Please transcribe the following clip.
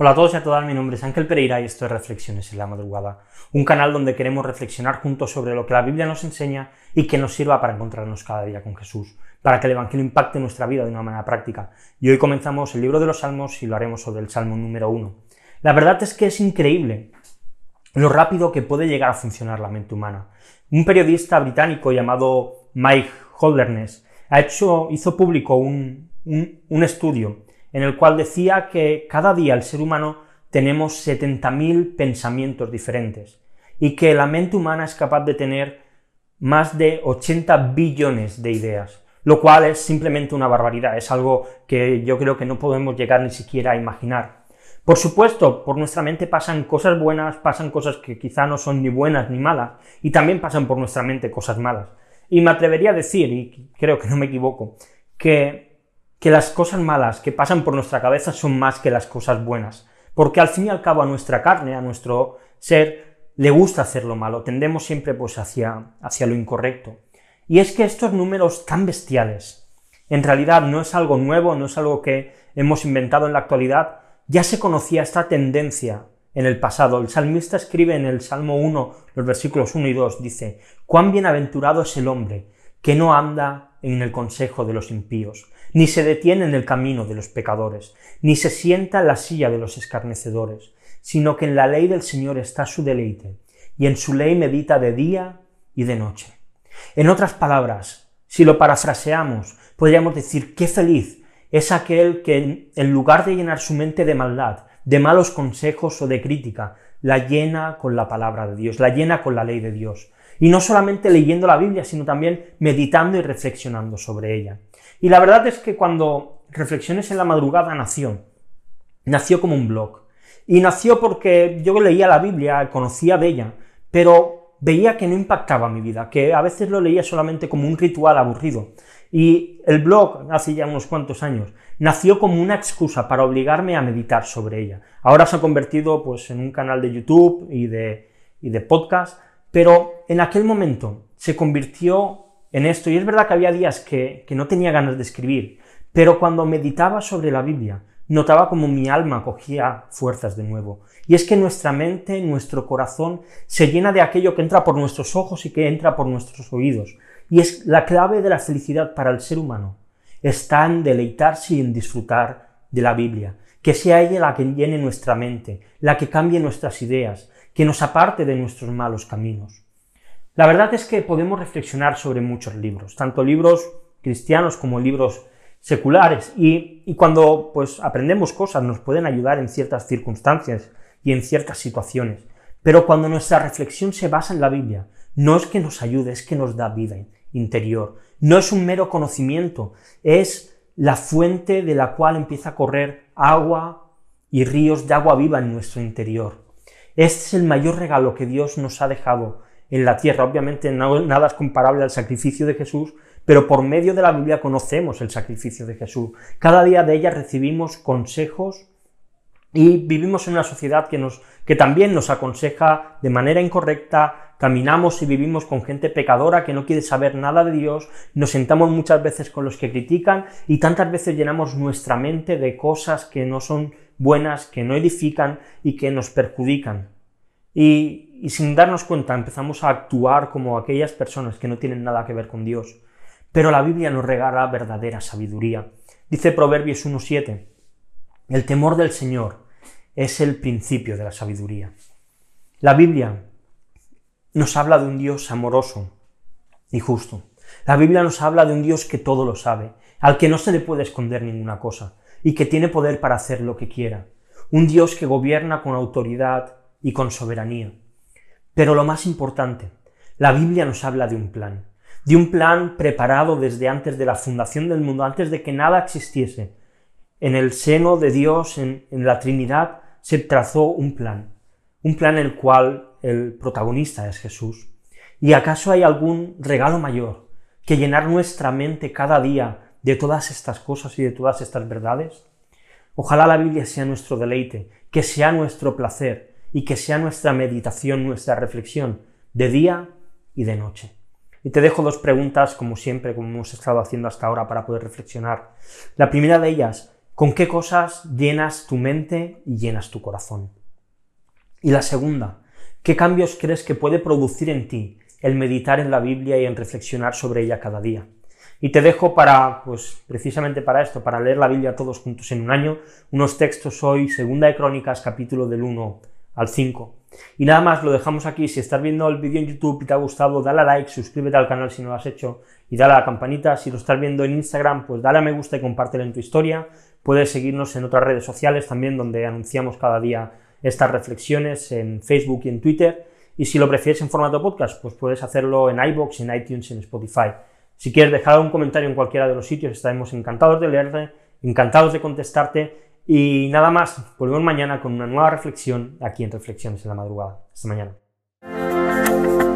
Hola a todos y a todas, mi nombre es Ángel Pereira y esto es Reflexiones en la Madrugada, un canal donde queremos reflexionar juntos sobre lo que la Biblia nos enseña y que nos sirva para encontrarnos cada día con Jesús, para que el Evangelio impacte nuestra vida de una manera práctica. Y hoy comenzamos el libro de los Salmos y lo haremos sobre el Salmo número 1. La verdad es que es increíble lo rápido que puede llegar a funcionar la mente humana. Un periodista británico llamado Mike Holderness ha hecho, hizo público un, un, un estudio en el cual decía que cada día el ser humano tenemos 70.000 pensamientos diferentes y que la mente humana es capaz de tener más de 80 billones de ideas, lo cual es simplemente una barbaridad, es algo que yo creo que no podemos llegar ni siquiera a imaginar. Por supuesto, por nuestra mente pasan cosas buenas, pasan cosas que quizá no son ni buenas ni malas, y también pasan por nuestra mente cosas malas. Y me atrevería a decir, y creo que no me equivoco, que que las cosas malas que pasan por nuestra cabeza son más que las cosas buenas, porque al fin y al cabo a nuestra carne, a nuestro ser, le gusta hacer lo malo, tendemos siempre pues hacia, hacia lo incorrecto. Y es que estos números tan bestiales, en realidad no es algo nuevo, no es algo que hemos inventado en la actualidad, ya se conocía esta tendencia en el pasado. El salmista escribe en el Salmo 1, los versículos 1 y 2, dice, cuán bienaventurado es el hombre que no anda en el consejo de los impíos, ni se detiene en el camino de los pecadores, ni se sienta en la silla de los escarnecedores, sino que en la ley del Señor está su deleite, y en su ley medita de día y de noche. En otras palabras, si lo parafraseamos, podríamos decir qué feliz es aquel que en lugar de llenar su mente de maldad, de malos consejos o de crítica, la llena con la palabra de Dios, la llena con la ley de Dios. Y no solamente leyendo la Biblia, sino también meditando y reflexionando sobre ella. Y la verdad es que cuando Reflexiones en la Madrugada nació, nació como un blog. Y nació porque yo leía la Biblia, conocía de ella, pero veía que no impactaba mi vida, que a veces lo leía solamente como un ritual aburrido. Y el blog, hace ya unos cuantos años, nació como una excusa para obligarme a meditar sobre ella. Ahora se ha convertido pues, en un canal de YouTube y de, y de podcast, pero en aquel momento se convirtió en esto. Y es verdad que había días que, no tenía ganas de escribir, pero cuando meditaba sobre la Biblia, notaba como mi alma cogía fuerzas de nuevo. Y es que nuestra mente, nuestro corazón, se llena de aquello que entra por nuestros ojos y que entra por nuestros oídos. Y es la clave de la felicidad para el ser humano. Está en deleitarse y en disfrutar de la Biblia. Que sea ella la que llene nuestra mente, la que cambie nuestras ideas, que nos aparte de nuestros malos caminos. La verdad es que podemos reflexionar sobre muchos libros, tanto libros cristianos como libros seculares, y, cuando pues aprendemos cosas nos pueden ayudar en ciertas circunstancias y en ciertas situaciones. Pero cuando nuestra reflexión se basa en la Biblia, no es que nos ayude, es que nos da vida interior. No es un mero conocimiento, es la fuente de la cual empieza a correr agua y ríos de agua viva en nuestro interior. Este es el mayor regalo que Dios nos ha dejado en la tierra. Obviamente nada es comparable al sacrificio de Jesús, pero por medio de la Biblia conocemos el sacrificio de Jesús. Cada día de ella recibimos consejos y vivimos en una sociedad que, nos, que también nos aconseja de manera incorrecta, caminamos y vivimos con gente pecadora que no quiere saber nada de Dios, nos sentamos muchas veces con los que critican y tantas veces llenamos nuestra mente de cosas que no son buenas, que no edifican y que nos perjudican. Y sin darnos cuenta empezamos a actuar como aquellas personas que no tienen nada que ver con Dios. Pero la Biblia nos regala verdadera sabiduría. Dice Proverbios 1.7, el temor del Señor es el principio de la sabiduría. La Biblia nos habla de un Dios amoroso y justo. La Biblia nos habla de un Dios que todo lo sabe, al que no se le puede esconder ninguna cosa, y que tiene poder para hacer lo que quiera. Un Dios que gobierna con autoridad y con soberanía. Pero lo más importante, la Biblia nos habla de un plan, de un plan preparado desde antes de la fundación del mundo, antes de que nada existiese. En el seno de Dios, en, la Trinidad, se trazó un plan, un plan en el cual el protagonista es Jesús. ¿Y acaso hay algún regalo mayor que llenar nuestra mente cada día de todas estas cosas y de todas estas verdades? Ojalá la Biblia sea nuestro deleite, que sea nuestro placer, y que sea nuestra meditación, nuestra reflexión de día y de noche. Y te dejo dos preguntas, como siempre, como hemos estado haciendo hasta ahora, para poder reflexionar. La primera de ellas, ¿Con qué cosas llenas tu mente y llenas tu corazón? Y la segunda, ¿qué cambios crees que puede producir en ti el meditar en la Biblia y en reflexionar sobre ella cada día? Y te dejo para, pues precisamente para esto, para leer la Biblia todos juntos en un año, unos textos hoy, Segunda de Crónicas, capítulo del 1 al 5. Y nada más, lo dejamos aquí. Si estás viendo el vídeo en YouTube y te ha gustado, dale a like, suscríbete al canal si no lo has hecho y dale a la campanita. Si lo estás viendo en Instagram, pues dale a me gusta y compártelo en tu historia. Puedes seguirnos en otras redes sociales también, donde anunciamos cada día estas reflexiones en Facebook y en Twitter. Y si lo prefieres en formato podcast, pues puedes hacerlo en iBox, en iTunes, en Spotify. Si quieres dejar un comentario en cualquiera de los sitios, estaremos encantados de leerte, encantados de contestarte. Y nada más, volvemos mañana con una nueva reflexión aquí en Reflexiones en la Madrugada. Hasta mañana.